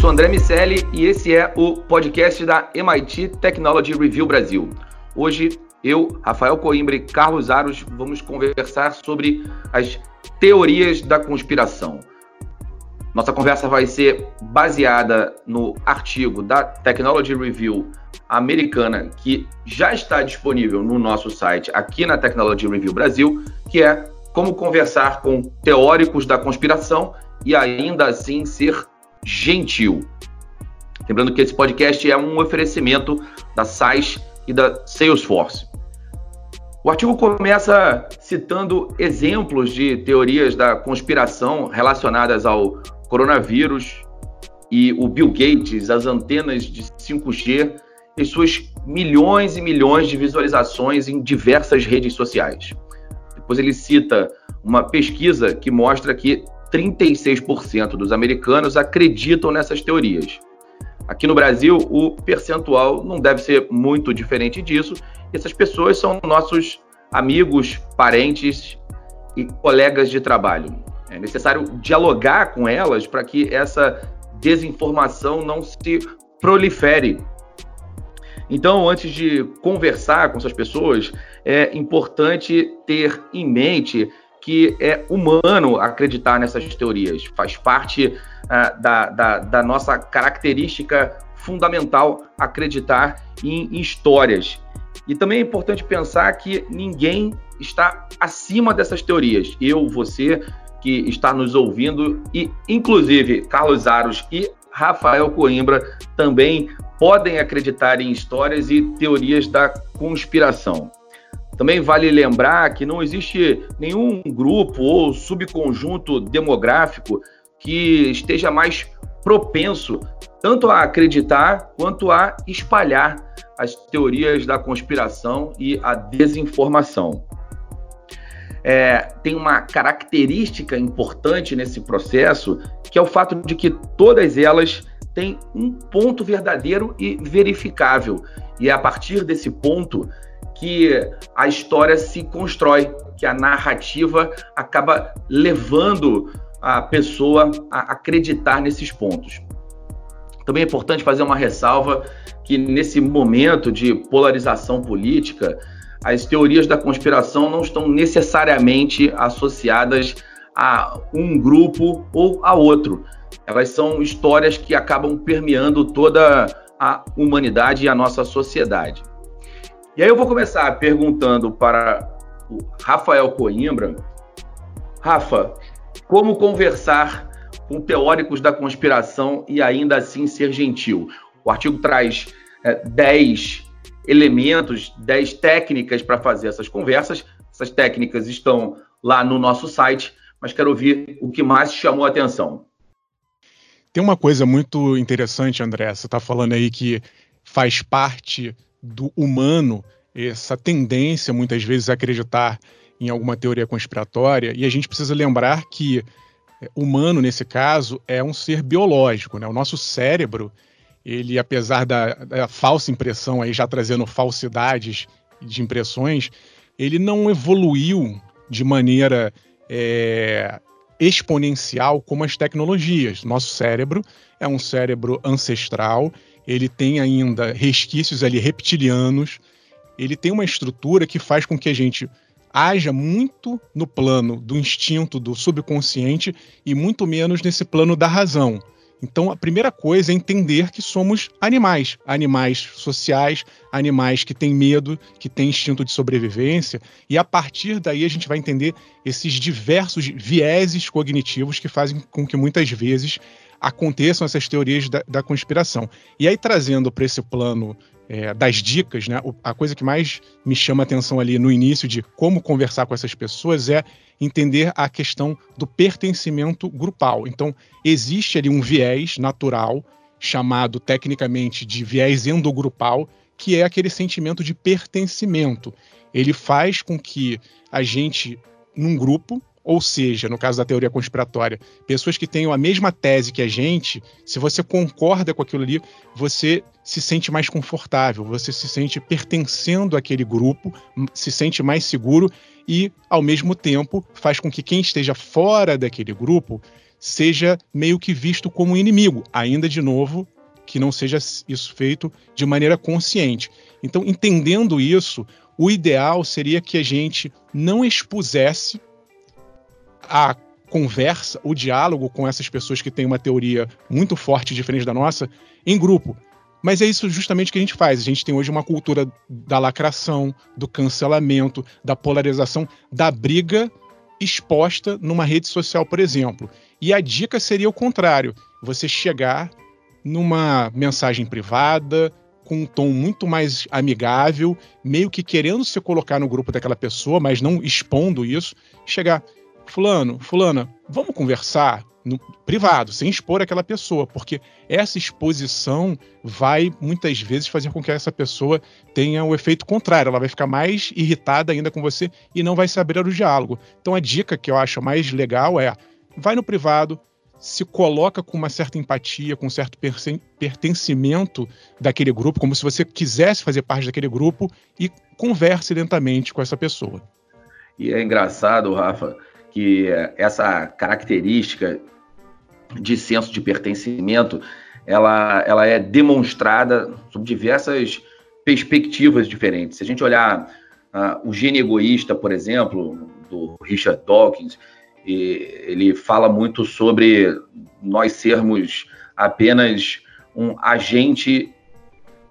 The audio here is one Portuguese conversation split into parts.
sou André Miceli e esse é o podcast da MIT Technology Review Brasil. Hoje eu, Rafael Coimbra e Carlos Aros vamos conversar sobre as teorias da conspiração. Nossa conversa vai ser baseada no artigo da Technology Review americana, que já está disponível no nosso site aqui na Technology Review Brasil, que é Como Conversar com Teóricos da Conspiração e ainda assim ser gentil. Lembrando que esse podcast é um oferecimento da SAIS e da Salesforce. O artigo começa citando exemplos de teorias da conspiração relacionadas ao coronavírus e o Bill Gates, as antenas de 5G e suas milhões e milhões de visualizações em diversas redes sociais. Depois ele cita uma pesquisa que mostra que 36% dos americanos acreditam nessas teorias. Aqui no Brasil, o percentual não deve ser muito diferente disso. Essas pessoas são nossos amigos, parentes e colegas de trabalho. É necessário dialogar com elas para que essa desinformação não se prolifere. Então, antes de conversar com essas pessoas, é importante ter em mente que é humano acreditar nessas teorias, faz parte uh, da, da, da, nossa característica fundamental acreditar em, histórias. E também é importante pensar que ninguém está acima dessas teorias. Eu, você que está nos ouvindo e, inclusive, Carlos Aros e Rafael Coimbra também podem acreditar em histórias e teorias da conspiração. Também vale lembrar que não existe nenhum grupo ou subconjunto demográfico que esteja mais propenso tanto a acreditar quanto a espalhar as teorias da conspiração e a desinformação. É, tem uma característica importante nesse processo, que é o fato de que todas elas têm um ponto verdadeiro e verificável. E é a partir desse ponto que a história se constrói, que a narrativa acaba levando a pessoa a acreditar nesses pontos. Também é importante fazer uma ressalva que nesse momento de polarização política, as teorias da conspiração não estão necessariamente associadas a um grupo ou a outro. Elas são histórias que acabam permeando toda a humanidade e a nossa sociedade. E aí eu vou começar perguntando para o Rafael Coimbra. Rafa, como conversar com teóricos da conspiração e ainda assim ser gentil? O artigo traz 10 é, elementos, 10 técnicas para fazer essas conversas. Essas técnicas estão lá no nosso site, mas quero ouvir o que mais chamou a atenção. Tem uma coisa muito interessante, André. Você está falando aí que faz parte do humano, essa tendência muitas vezes a acreditar em alguma teoria conspiratória, e a gente precisa lembrar que é, humano, nesse caso, é um ser biológico. Né? O nosso cérebro, ele, apesar da, da falsa impressão, aí já trazendo falsidades de impressões, ele não evoluiu de maneira é, exponencial como as tecnologias. Nosso cérebro é um cérebro ancestral ele tem ainda resquícios ali reptilianos, ele tem uma estrutura que faz com que a gente haja muito no plano do instinto do subconsciente e muito menos nesse plano da razão. Então, a primeira coisa é entender que somos animais, animais sociais, animais que têm medo, que têm instinto de sobrevivência, e a partir daí a gente vai entender esses diversos vieses cognitivos que fazem com que muitas vezes aconteçam essas teorias da, da conspiração. E aí, trazendo para esse plano é, das dicas, né, a coisa que mais me chama atenção ali no início de como conversar com essas pessoas é entender a questão do pertencimento grupal. Então, existe ali um viés natural, chamado tecnicamente de viés endogrupal, que é aquele sentimento de pertencimento. Ele faz com que a gente, num grupo, ou seja, no caso da teoria conspiratória, pessoas que tenham a mesma tese que a gente, se você concorda com aquilo ali, você se sente mais confortável, você se sente pertencendo àquele grupo, se sente mais seguro e, ao mesmo tempo, faz com que quem esteja fora daquele grupo seja meio que visto como inimigo, ainda de novo que não seja isso feito de maneira consciente. Então, entendendo isso, o ideal seria que a gente não expusesse a conversa, o diálogo com essas pessoas que têm uma teoria muito forte diferente da nossa em grupo. Mas é isso justamente que a gente faz. A gente tem hoje uma cultura da lacração, do cancelamento, da polarização, da briga exposta numa rede social, por exemplo. E a dica seria o contrário: você chegar numa mensagem privada, com um tom muito mais amigável, meio que querendo se colocar no grupo daquela pessoa, mas não expondo isso, chegar, fulano, fulana, vamos conversar no privado, sem expor aquela pessoa, porque essa exposição vai muitas vezes fazer com que essa pessoa tenha o efeito contrário, ela vai ficar mais irritada ainda com você e não vai se abrir ao diálogo. Então a dica que eu acho mais legal é vai no privado, se coloca com uma certa empatia, com um certo pertencimento daquele grupo, como se você quisesse fazer parte daquele grupo e converse lentamente com essa pessoa. E é engraçado, Rafa, que essa característica de senso de pertencimento, ela, ela é demonstrada sob diversas perspectivas diferentes. Se a gente olhar uh, o gene egoísta, por exemplo, do Richard Dawkins, ele fala muito sobre nós sermos apenas um agente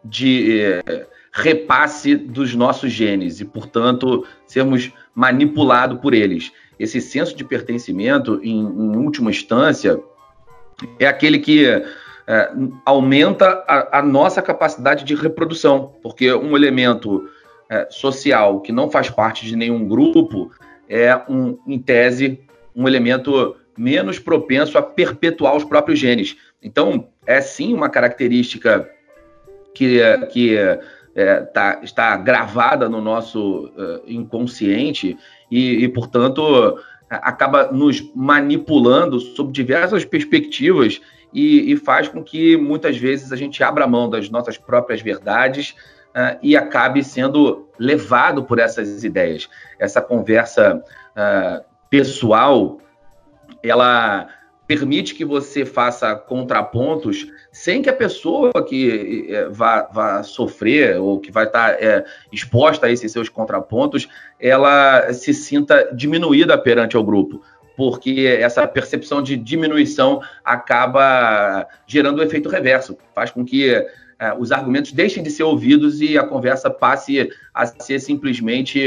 de eh, repasse dos nossos genes e, portanto, sermos manipulados por eles. Esse senso de pertencimento, em, em última instância, é aquele que é, aumenta a, a, nossa capacidade de reprodução, porque um elemento é, social que não faz parte de nenhum grupo é, um, em tese, um elemento menos propenso a perpetuar os próprios genes. Então, é sim uma característica que, que é, tá, está gravada no nosso uh, inconsciente e, e, portanto, acaba nos manipulando sob diversas perspectivas e, e, faz com que muitas vezes a gente abra mão das nossas próprias verdades uh, e acabe sendo levado por essas ideias. Essa conversa uh, pessoal, ela permite que você faça contrapontos sem que a pessoa que é, vá, vá sofrer ou que vai estar é, exposta a esses seus contrapontos, ela se sinta diminuída perante o grupo, porque essa percepção de diminuição acaba gerando o um efeito reverso, faz com que é, os argumentos deixem de ser ouvidos e a conversa passe a ser simplesmente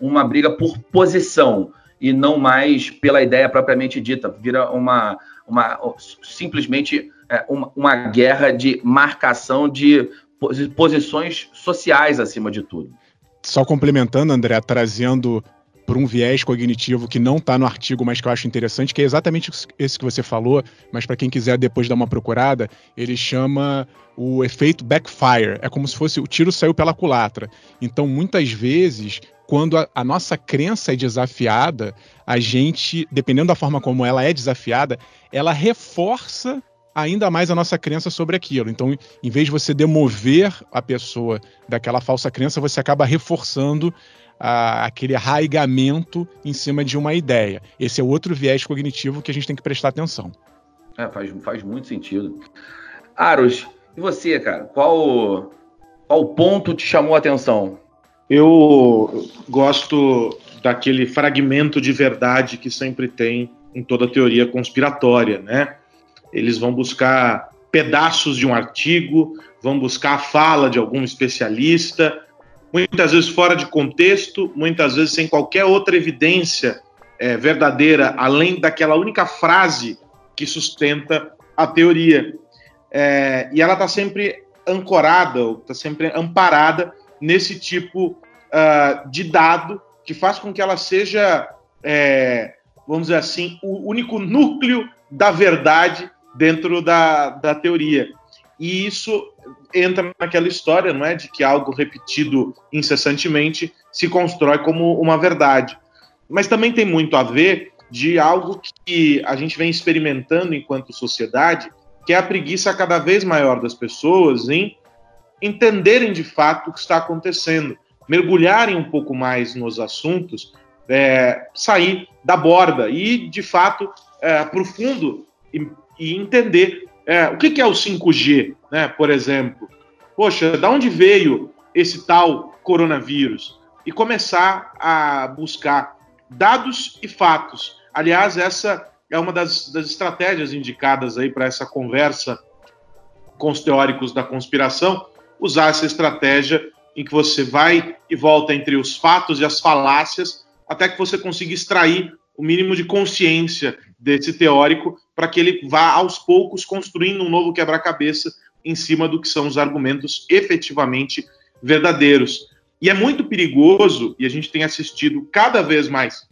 uma briga por posição e não mais pela ideia propriamente dita. Vira uma, uma simplesmente é, uma, uma guerra de marcação de posições sociais acima de tudo. Só complementando, André, trazendo por um viés cognitivo que não está no artigo, mas que eu acho interessante, que é exatamente esse que você falou, mas para quem quiser depois dar uma procurada, ele chama o efeito backfire. É como se fosse o tiro saiu pela culatra. Então, muitas vezes, quando a, a, nossa crença é desafiada, a gente, dependendo da forma como ela é desafiada, ela reforça ainda mais a nossa crença sobre aquilo. Então, em vez de você demover a pessoa daquela falsa crença, você acaba reforçando a, aquele arraigamento em cima de uma ideia. Esse é outro viés cognitivo que a gente tem que prestar atenção. É, faz, faz muito sentido. Aros, e você, cara? Qual, qual ponto te chamou a atenção? Eu gosto daquele fragmento de verdade que sempre tem em toda teoria conspiratória, né? Eles vão buscar pedaços de um artigo, vão buscar a fala de algum especialista, muitas vezes fora de contexto, muitas vezes sem qualquer outra evidência é, verdadeira, além daquela única frase que sustenta a teoria. É, e ela está sempre ancorada, está sempre amparada nesse tipo uh, de dado que faz com que ela seja, é, vamos dizer assim, o único núcleo da verdade dentro da, da teoria. E isso entra naquela história, não é, de que algo repetido incessantemente se constrói como uma verdade. Mas também tem muito a ver de algo que a gente vem experimentando enquanto sociedade, que é a preguiça cada vez maior das pessoas em entenderem de fato o que está acontecendo, mergulharem um pouco mais nos assuntos, é, sair da borda e, de fato, é, profundo e, e entender é, o que, que, é o 5G, né, por exemplo. Poxa, da onde veio esse tal coronavírus? E começar a buscar dados e fatos. Aliás, essa é uma das, das estratégias indicadas aí para essa conversa com os teóricos da conspiração, usar essa estratégia em que você vai e volta entre os fatos e as falácias, até que você consiga extrair o mínimo de consciência desse teórico para que ele vá aos poucos construindo um novo quebra-cabeça em cima do que são os argumentos efetivamente verdadeiros. E é muito perigoso, e a gente tem assistido cada vez mais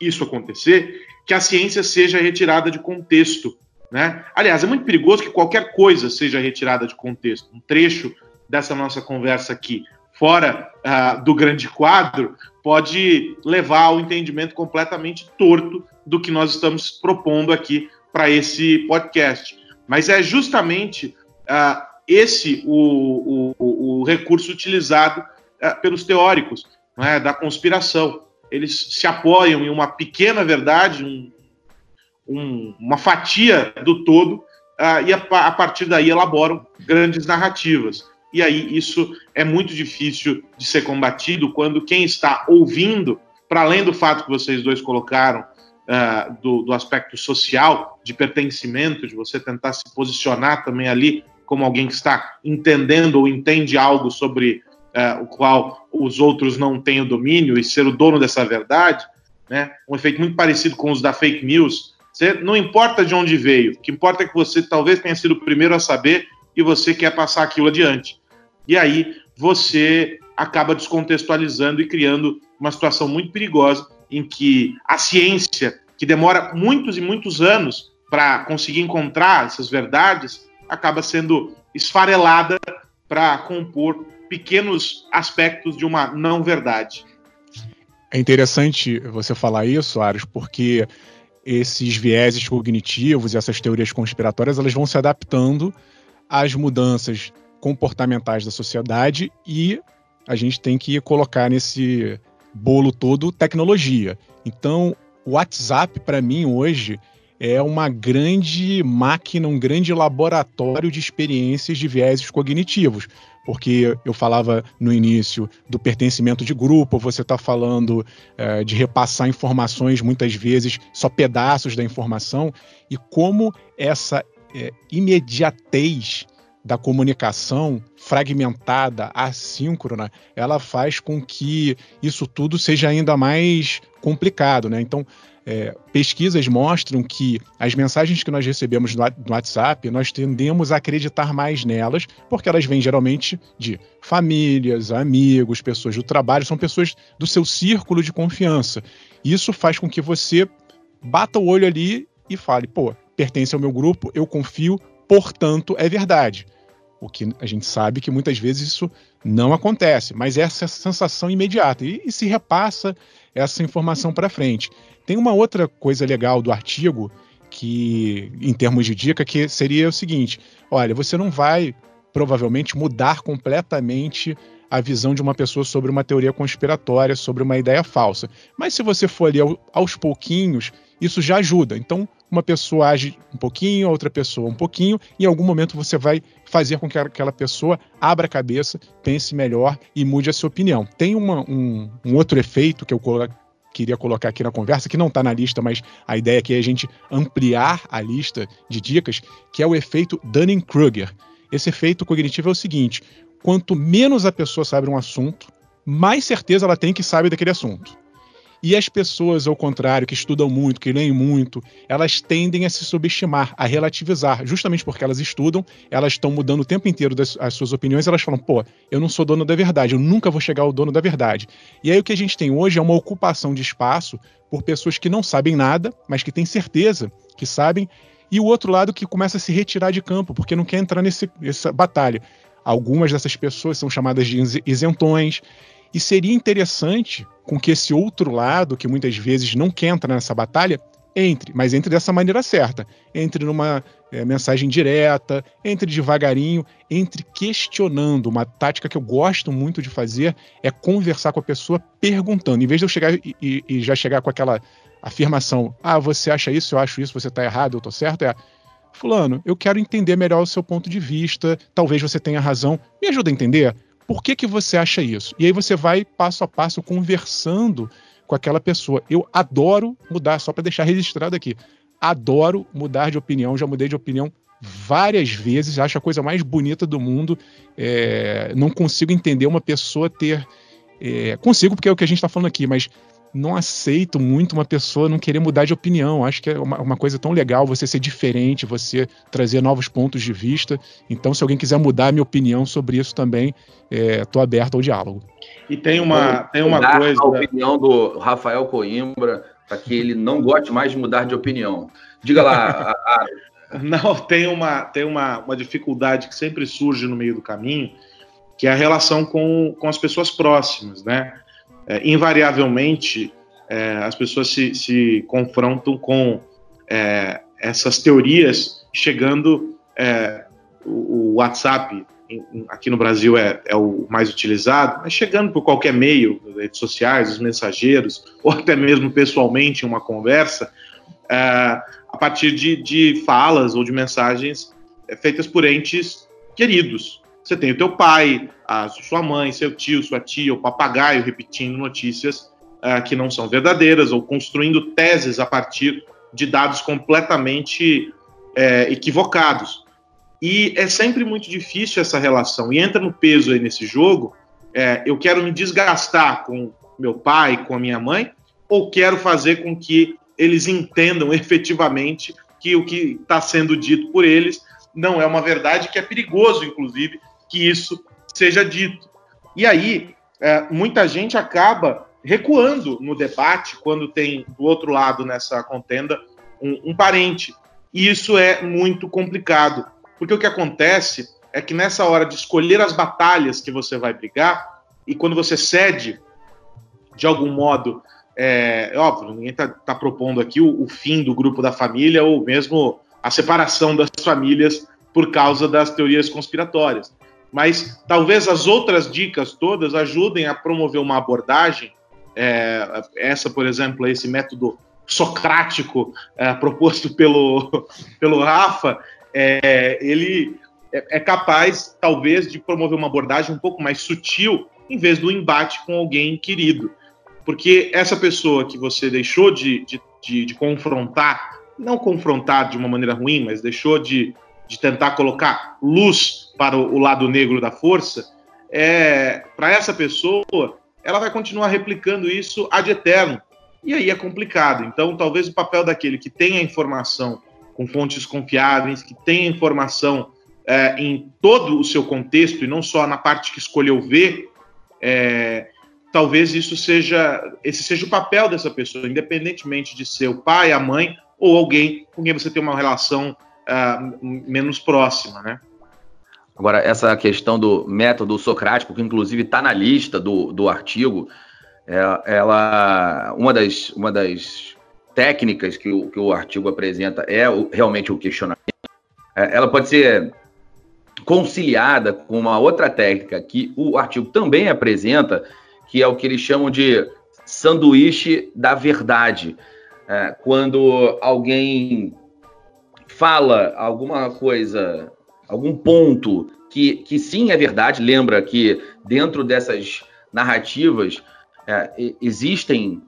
isso acontecer, que a ciência seja retirada de contexto. Né? Aliás, é muito perigoso que qualquer coisa seja retirada de contexto. Um trecho dessa nossa conversa aqui, fora uh, do grande quadro, pode levar ao entendimento completamente torto do que nós estamos propondo aqui para esse podcast. Mas é justamente uh, esse o, o, o, recurso utilizado uh, pelos teóricos é, da conspiração. Eles se apoiam em uma pequena verdade, um, um, uma fatia do todo, e a, a partir daí elaboram grandes narrativas e aí isso é muito difícil de ser combatido quando quem está ouvindo, para além do fato que vocês dois colocaram, uh, do, do, aspecto social, de pertencimento, de você tentar se posicionar também ali como alguém que está entendendo ou entende algo sobre uh, o qual os outros não têm o domínio e ser o dono dessa verdade, né? um efeito muito parecido com os da fake news. Você, não importa de onde veio, o que importa é que você talvez tenha sido o primeiro a saber e você quer passar aquilo adiante. E aí você acaba descontextualizando e criando uma situação muito perigosa em que a ciência, que demora muitos e muitos anos para conseguir encontrar essas verdades, acaba sendo esfarelada para compor pequenos aspectos de uma não verdade. É interessante você falar isso, Aros, porque esses vieses cognitivos e essas teorias conspiratórias elas vão se adaptando às mudanças comportamentais da sociedade e a gente tem que colocar nesse bolo todo tecnologia. Então, o WhatsApp, para mim, hoje, é uma grande máquina, um grande laboratório de experiências de viéses cognitivos. Porque eu falava no início do pertencimento de grupo, você está falando é, de repassar informações, muitas vezes só pedaços da informação, e como essa é, imediatez da comunicação fragmentada, assíncrona, ela faz com que isso tudo seja ainda mais complicado, né? Então, é, pesquisas mostram que as mensagens que nós recebemos no WhatsApp, nós tendemos a acreditar mais nelas, porque elas vêm geralmente de famílias, amigos, pessoas do trabalho, são pessoas do seu círculo de confiança. Isso faz com que você bata o olho ali e fale, pô, pertence ao meu grupo, eu confio, portanto, é verdade. O que a gente sabe que muitas vezes isso não acontece, mas essa é a sensação imediata e, e se repassa essa informação para frente. Tem uma outra coisa legal do artigo que, em termos de dica, que seria o seguinte: olha, você não vai provavelmente mudar completamente a visão de uma pessoa sobre uma teoria conspiratória, sobre uma ideia falsa. Mas se você for ali aos pouquinhos, isso já ajuda. Então, uma pessoa age um pouquinho, a outra pessoa um pouquinho, e em algum momento você vai fazer com que aquela pessoa abra a cabeça, pense melhor e mude a sua opinião. Tem uma, um, um outro efeito que eu queria colocar aqui na conversa, que não está na lista, mas a ideia aqui é a gente ampliar a lista de dicas, que é o efeito Dunning-Kruger. Esse efeito cognitivo é o seguinte: quanto menos a pessoa sabe um assunto, mais certeza ela tem que sabe daquele assunto. E as pessoas, ao contrário, que estudam muito, que leem muito, elas tendem a se subestimar, a relativizar. Justamente porque elas estudam, elas estão mudando o tempo inteiro das, as suas opiniões, elas falam, pô, eu não sou dono da verdade, eu nunca vou chegar ao dono da verdade. E aí o que a gente tem hoje é uma ocupação de espaço por pessoas que não sabem nada, mas que têm certeza que sabem, e o outro lado que começa a se retirar de campo, porque não quer entrar nesse, nessa batalha. Algumas dessas pessoas são chamadas de isentões, e seria interessante com que esse outro lado, que muitas vezes não quer entrar nessa batalha, entre, mas entre dessa maneira certa. Entre numa é, mensagem direta, entre devagarinho, entre questionando. Uma tática que eu gosto muito de fazer é conversar com a pessoa perguntando. Em vez de eu chegar e, e, e já chegar com aquela afirmação, ah, você acha isso, eu acho isso, você está errado, eu estou certo, é Fulano, eu quero entender melhor o seu ponto de vista, talvez você tenha razão, me ajuda a entender por que, que você acha isso. E aí você vai passo a passo conversando com aquela pessoa. Eu adoro mudar, só para deixar registrado aqui, adoro mudar de opinião, já mudei de opinião várias vezes, acho a coisa mais bonita do mundo. É, não consigo entender uma pessoa ter. É, consigo, porque é o que a gente está falando aqui, mas não aceito muito uma pessoa não querer mudar de opinião. Acho que é uma, uma, coisa tão legal você ser diferente, você trazer novos pontos de vista. Então, se alguém quiser mudar a minha opinião sobre isso também, estou é, aberto ao diálogo. E tem uma, tem uma coisa. A opinião do Rafael Coimbra para que ele não goste mais de mudar de opinião. Diga lá. a, a... Não, tem, uma, tem uma, uma dificuldade que sempre surge no meio do caminho, que é a relação com, com as pessoas próximas, né? É, invariavelmente é, as pessoas se, se confrontam com é, essas teorias chegando. É, o, o, WhatsApp aqui no Brasil é, é, o mais utilizado, mas chegando por qualquer meio, redes sociais, os mensageiros, ou até mesmo pessoalmente em uma conversa, é, a partir de, de falas ou de mensagens feitas por entes queridos. Você tem o teu pai, a sua mãe, seu tio, sua tia, o papagaio repetindo notícias uh, que não são verdadeiras ou construindo teses a partir de dados completamente é, equivocados. E é sempre muito difícil essa relação. E entra no peso aí nesse jogo. É, eu quero me desgastar com meu pai, com a minha mãe, ou quero fazer com que eles entendam efetivamente que o que está sendo dito por eles não é uma verdade, que é perigoso, inclusive, que isso seja dito. E aí, é, muita gente acaba recuando no debate quando tem do outro lado nessa contenda um, um parente. E isso é muito complicado, porque o que acontece é que nessa hora de escolher as batalhas que você vai brigar, e quando você cede, de algum modo, é, é óbvio, ninguém está tá propondo aqui o, o, fim do grupo da família ou mesmo a separação das famílias por causa das teorias conspiratórias mas talvez as outras dicas todas ajudem a promover uma abordagem. É, essa, por exemplo, esse método socrático é, proposto pelo, pelo Rafa, é, ele é, é capaz, talvez, de promover uma abordagem um pouco mais sutil, em vez do embate com alguém querido. Porque essa pessoa que você deixou de, de, de, de confrontar, não confrontar de uma maneira ruim, mas deixou de, de tentar colocar luz para o, lado negro da força, é, para essa pessoa, ela vai continuar replicando isso ad eterno. E aí é complicado. Então, talvez o papel daquele que tem a informação com fontes confiáveis, que tem a informação é, em todo o seu contexto e não só na parte que escolheu ver, é, talvez isso seja esse seja o papel dessa pessoa, independentemente de ser o pai, a mãe ou alguém com quem você tem uma relação uh, menos próxima, né? Agora, essa questão do método socrático, que inclusive está na lista do, do artigo, é, ela, uma das, uma das técnicas que o, que o artigo apresenta é o, realmente o questionamento. É, ela pode ser conciliada com uma outra técnica que o artigo também apresenta, que é o que eles chamam de sanduíche da verdade. É, quando alguém fala alguma coisa, algum ponto que, que sim é verdade, lembra que dentro dessas narrativas é, existem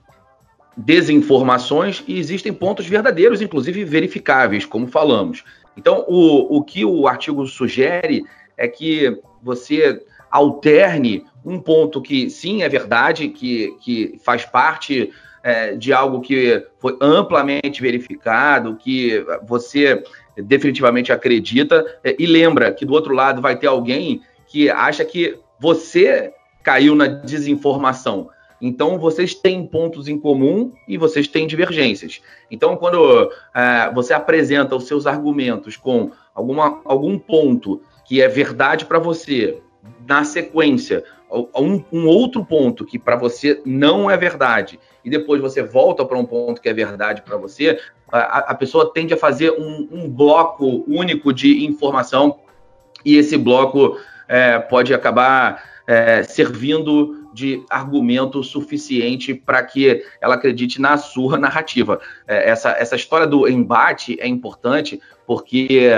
desinformações e existem pontos verdadeiros, inclusive verificáveis, como falamos. Então, o, o que o artigo sugere é que você alterne um ponto que sim é verdade, que, que faz parte é, de algo que foi amplamente verificado, que você definitivamente acredita, é, e lembra que do outro lado vai ter alguém que acha que você caiu na desinformação. Então, vocês têm pontos em comum e vocês têm divergências. Então, quando é, você apresenta os seus argumentos com alguma, algum ponto que é verdade para você, na sequência, um, um outro ponto que para você não é verdade, e depois você volta para um ponto que é verdade para você, a, a, pessoa tende a fazer um, um, bloco único de informação, e esse bloco é, pode acabar é, servindo de argumento suficiente para que ela acredite na sua narrativa. É, essa, essa história do embate é importante porque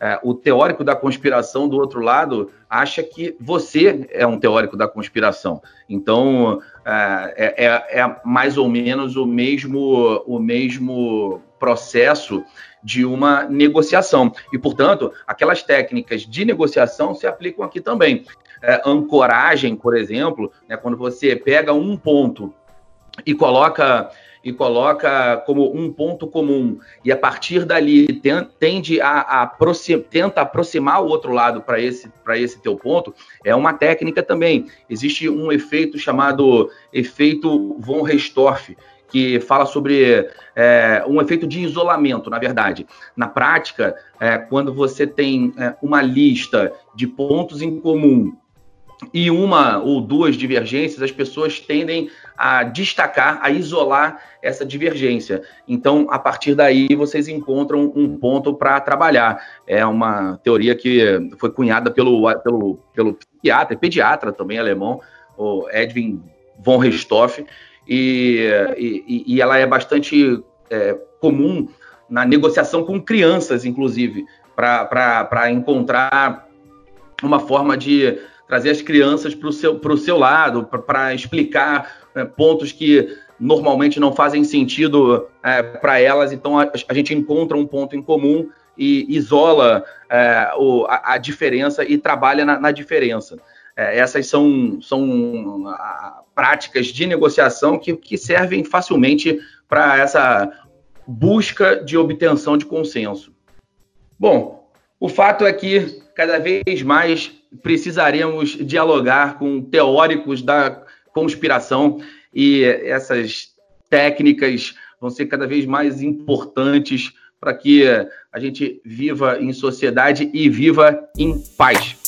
é, o teórico da conspiração do outro lado acha que você é um teórico da conspiração. Então é, é, é, é mais ou menos o mesmo, o mesmo processo de uma negociação. E, portanto, aquelas técnicas de negociação se aplicam aqui também. É, ancoragem, por exemplo, né, quando você pega um ponto e coloca e coloca como um ponto comum e a partir dali tende a, a aproxim, tenta aproximar o outro lado para esse para esse teu ponto é uma técnica também existe um efeito chamado efeito von Restorff que fala sobre é, um efeito de isolamento, na verdade. Na prática, é, quando você tem é, uma lista de pontos em comum e uma ou duas divergências, as pessoas tendem a destacar, a isolar essa divergência. Então, a partir daí, vocês encontram um ponto para trabalhar. É uma teoria que foi cunhada pelo, pelo, pelo psiquiatra, pediatra também alemão, o Edwin von Richthofen, e, e, e ela é bastante é, comum na negociação com crianças, inclusive, para encontrar uma forma de trazer as crianças para o seu, seu lado, para explicar é, pontos que normalmente não fazem sentido é, para elas. Então, a, a, gente encontra um ponto em comum e isola é, o, a, a, diferença e trabalha na, na diferença. É, essas são, são a, práticas de negociação que, que servem facilmente para essa busca de obtenção de consenso. Bom, o fato é que cada vez mais precisaremos dialogar com teóricos da conspiração e essas técnicas vão ser cada vez mais importantes para que a gente viva em sociedade e viva em paz.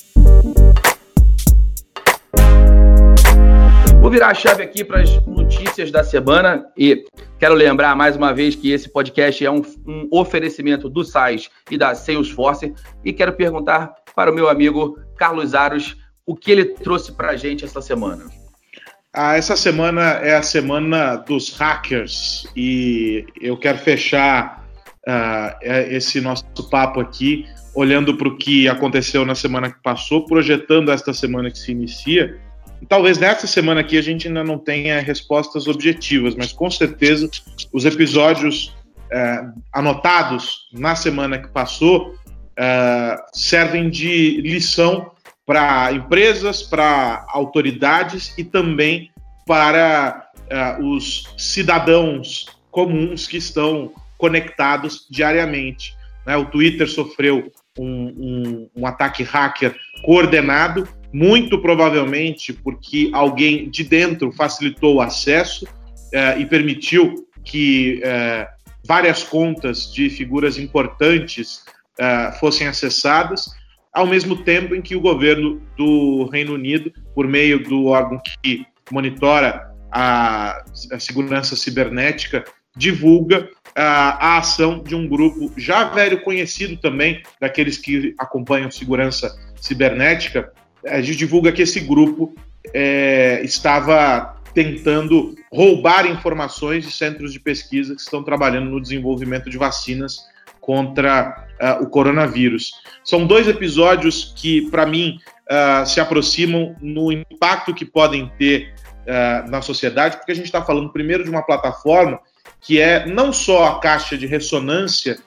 Virar a chave aqui para as notícias da semana e quero lembrar mais uma vez que esse podcast é um, um oferecimento do SAIS e da Salesforce e quero perguntar para o meu amigo Carlos Aros o que ele trouxe para a gente essa semana. Ah, essa semana é a semana dos hackers e eu quero fechar uh, esse nosso papo aqui olhando para o que aconteceu na semana que passou, projetando esta semana que se inicia Talvez nessa semana aqui a gente ainda não tenha respostas objetivas, mas com certeza os episódios é, anotados na semana que passou é, servem de lição para empresas, para autoridades e também para é, os cidadãos comuns que estão conectados diariamente. Né? O Twitter sofreu um, um, um ataque hacker coordenado muito provavelmente porque alguém de dentro facilitou o acesso eh, e permitiu que eh, várias contas de figuras importantes eh, fossem acessadas, ao mesmo tempo em que o governo do Reino Unido, por meio do órgão que monitora a, a segurança cibernética, divulga a ação de um grupo já velho conhecido também daqueles que acompanham segurança cibernética, a gente divulga que esse grupo é, estava tentando roubar informações de centros de pesquisa que estão trabalhando no desenvolvimento de vacinas contra uh, o coronavírus. São dois episódios que, para mim, uh, se aproximam no impacto que podem ter uh, na sociedade, porque a gente está falando primeiro de uma plataforma que é não só a caixa de ressonância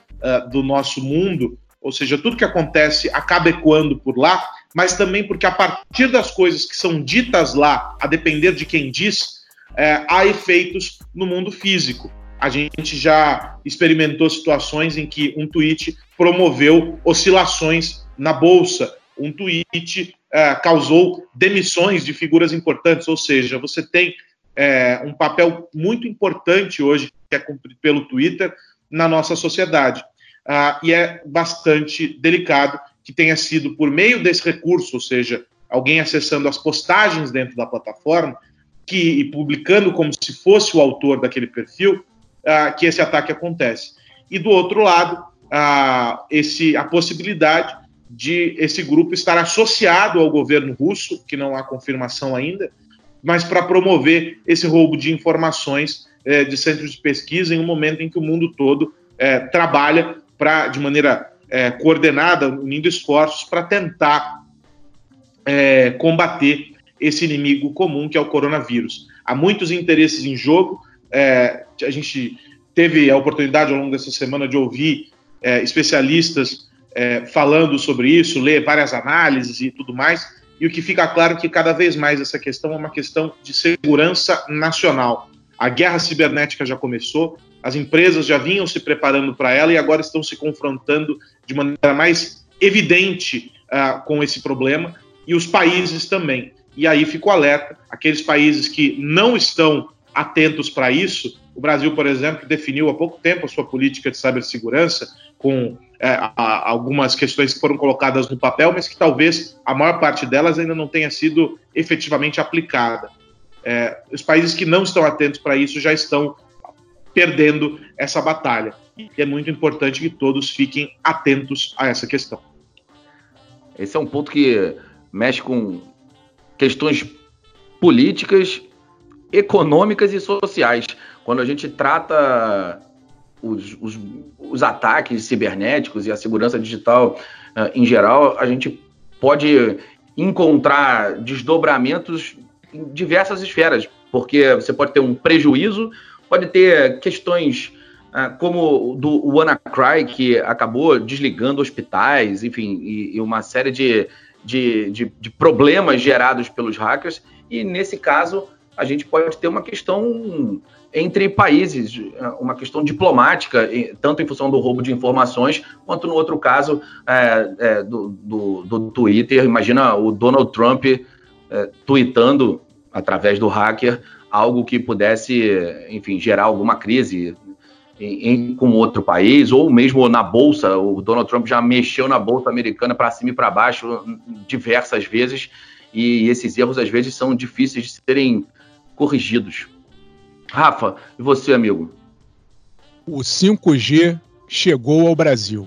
do nosso mundo, ou seja, tudo que acontece acaba ecoando por lá, mas também porque a partir das coisas que são ditas lá, a depender de quem diz, é, há efeitos no mundo físico. A gente já experimentou situações em que um tweet promoveu oscilações na bolsa, um tweet é, causou demissões de figuras importantes, ou seja, você tem é, um papel muito importante hoje que é cumprido pelo Twitter na nossa sociedade. Ah, e é bastante delicado que tenha sido por meio desse recurso, ou seja, alguém acessando as postagens dentro da plataforma que, e publicando como se fosse o autor daquele perfil, uh, que esse ataque acontece. E do outro lado, uh, esse, a possibilidade de esse grupo estar associado ao governo russo, que não há confirmação ainda, mas para promover esse roubo de informações é, de centros de pesquisa em um momento em que o mundo todo é, trabalha para, de maneira é, coordenada, unindo esforços para tentar é, combater esse inimigo comum que é o coronavírus. Há muitos interesses em jogo. É, a gente teve a oportunidade ao longo dessa semana de ouvir é, especialistas é, falando sobre isso, ler várias análises e tudo mais. E o que fica claro é que cada vez mais essa questão é uma questão de segurança nacional. A guerra cibernética já começou, as empresas já vinham se preparando para ela e agora estão se confrontando de maneira mais evidente uh, com esse problema, e os países também. E aí fico alerta: aqueles países que não estão atentos para isso, o Brasil, por exemplo, definiu há pouco tempo a sua política de cibersegurança, com é, a, algumas questões que foram colocadas no papel, mas que talvez a maior parte delas ainda não tenha sido efetivamente aplicada. É, os países que não estão atentos para isso já estão perdendo essa batalha. E é muito importante que todos fiquem atentos a essa questão. Esse é um ponto que mexe com questões políticas, econômicas e sociais. Quando a gente trata os, os, os ataques cibernéticos e a segurança digital uh, em geral, a gente pode encontrar desdobramentos em diversas esferas, porque você pode ter um prejuízo, pode ter questões uh, como do WannaCry, que acabou desligando hospitais, enfim, e, e uma série de, de, de, de problemas gerados pelos hackers, e nesse caso a gente pode ter uma questão entre países, uma questão diplomática, tanto em função do roubo de informações, quanto no outro caso é, é, do, do, do, Twitter. Imagina o Donald Trump é, tweetando através do hacker algo que pudesse, enfim, gerar alguma crise em, em, com outro país, ou mesmo na bolsa. O Donald Trump já mexeu na bolsa americana para cima e para baixo diversas vezes, e esses erros às vezes são difíceis de serem corrigidos. Rafa, e você, amigo? O 5G chegou ao Brasil.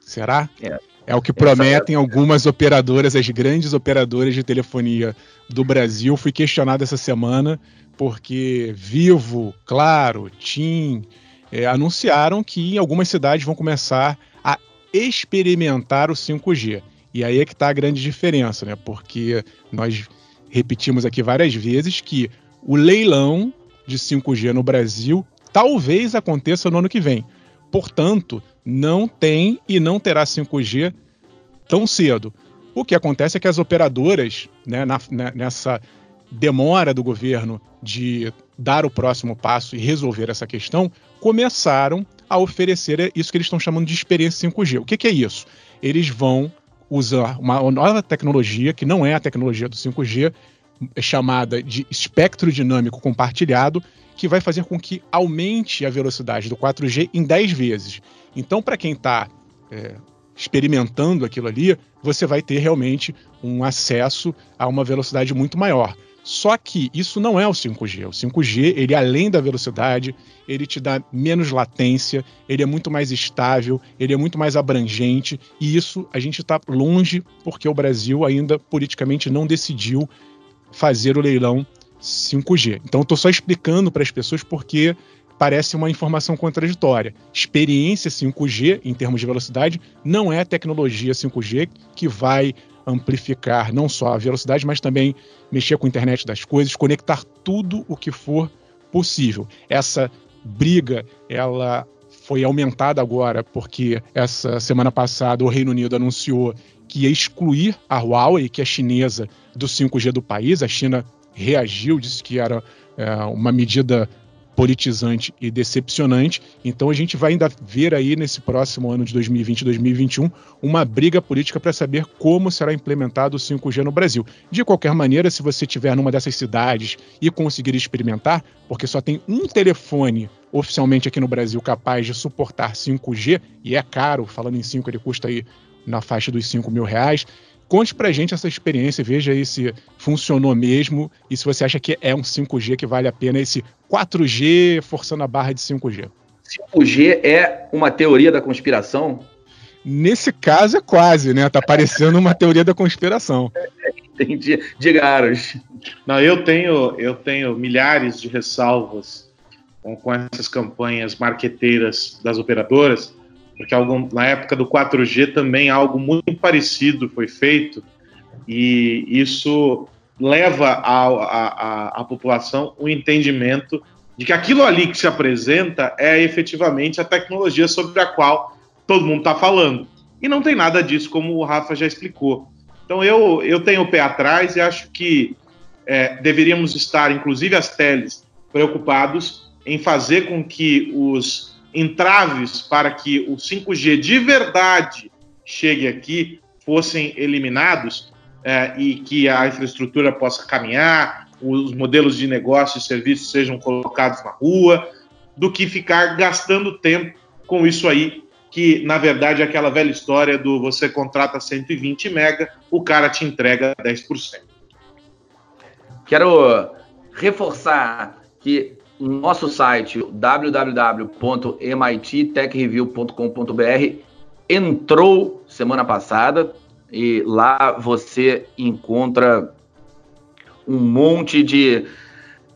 Será? É. É o que prometem é... algumas operadoras, as grandes operadoras de telefonia do Brasil. Fui questionado essa semana porque Vivo, Claro, TIM é, anunciaram que em algumas cidades vão começar a experimentar o 5G. E aí é que está a grande diferença, né? Porque nós repetimos aqui várias vezes que o leilão de 5G no Brasil talvez aconteça no ano que vem. Portanto, não tem e não terá 5G tão cedo. O que acontece é que as operadoras, né, na, nessa demora do governo de dar o próximo passo e resolver essa questão, começaram a oferecer isso que eles estão chamando de experiência 5G. O que, que é isso? Eles vão usar uma nova tecnologia, que não é a tecnologia do 5G, chamada de espectro dinâmico compartilhado, que vai fazer com que aumente a velocidade do 4G em 10 vezes. Então, para quem está é, experimentando aquilo ali, você vai ter realmente um acesso a uma velocidade muito maior. Só que isso não é o 5G. O 5G, ele além da velocidade, ele te dá menos latência, ele é muito mais estável, ele é muito mais abrangente, e isso a gente está longe porque o Brasil ainda politicamente não decidiu fazer o leilão 5G. Então, estou só explicando para as pessoas porque parece uma informação contraditória. Experiência 5G, em termos de velocidade, não é a tecnologia 5G que vai amplificar não só a velocidade, mas também mexer com a internet das coisas, conectar tudo o que for possível. Essa briga, ela foi aumentada agora porque essa semana passada o Reino Unido anunciou que ia excluir a Huawei, que é chinesa, do 5G do país. A China reagiu, disse que era é, uma medida politizante e decepcionante. Então a gente vai ainda ver aí nesse próximo ano de 2020 e 2021 uma briga política para saber como será implementado o 5G no Brasil. De qualquer maneira, se você estiver numa dessas cidades e conseguir experimentar, porque só tem um telefone oficialmente aqui no Brasil capaz de suportar 5G, e é caro, falando em 5, ele custa aí na faixa dos 5 mil reais. Conte pra gente essa experiência, veja aí se funcionou mesmo e se você acha que é um 5G que vale a pena esse 4G forçando a barra de 5G. 5G é uma teoria da conspiração? Nesse caso é quase, né? Tá parecendo uma teoria da conspiração. Entendi. Diga, Aros. Não, eu tenho, eu tenho milhares de ressalvas com, com essas campanhas marqueteiras das operadoras, porque algum, na época do 4G também algo muito parecido foi feito, e isso leva à população o um entendimento de que aquilo ali que se apresenta é efetivamente a tecnologia sobre a qual todo mundo está falando. E não tem nada disso, como o Rafa já explicou. Então eu, eu tenho o pé atrás e acho que é, deveríamos estar, inclusive as teles, preocupados em fazer com que os entraves para que o 5G de verdade chegue aqui fossem eliminados é, e que a infraestrutura possa caminhar, os modelos de negócio e serviços sejam colocados na rua, do que ficar gastando tempo com isso aí, que na verdade é aquela velha história do você contrata 120 mega, o cara te entrega 10%. Quero reforçar que nosso site www.mittechreview.com.br entrou semana passada e lá você encontra um monte de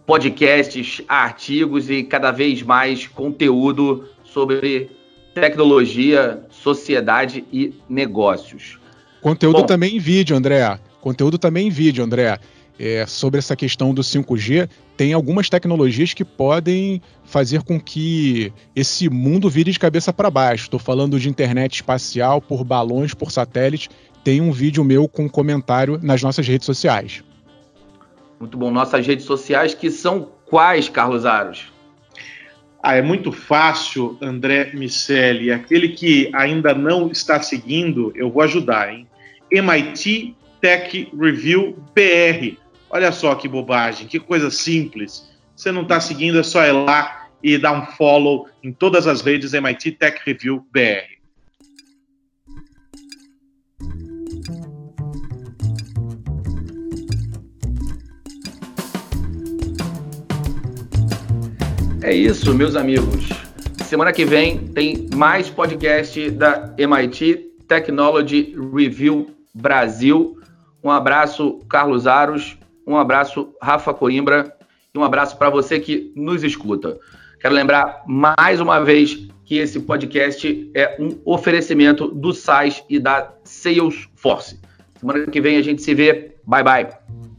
podcasts, artigos e cada vez mais conteúdo sobre tecnologia, sociedade e negócios. Conteúdo Bom, também em vídeo, André. Conteúdo também em vídeo, André. É, sobre essa questão do 5G, tem algumas tecnologias que podem fazer com que esse mundo vire de cabeça para baixo. Estou falando de internet espacial por balões, por satélite. Tem um vídeo meu com comentário nas nossas redes sociais. Muito bom. Nossas redes sociais que são quais, Carlos Aros? Ah, é muito fácil, André Miceli. Aquele que ainda não está seguindo, eu vou ajudar, hein? MIT Tech Review BR. Olha só que bobagem, que coisa simples. Você não está seguindo, é só ir lá e dar um follow em todas as redes MIT Tech Review BR. É isso, meus amigos. Semana que vem tem mais podcast da MIT Technology Review Brasil. Um abraço, Carlos Aros. Um abraço, Rafa Coimbra. E um abraço para você que nos escuta. Quero lembrar mais uma vez que esse podcast é um oferecimento do SAIS e da Salesforce. Semana que vem a gente se vê. Bye, bye.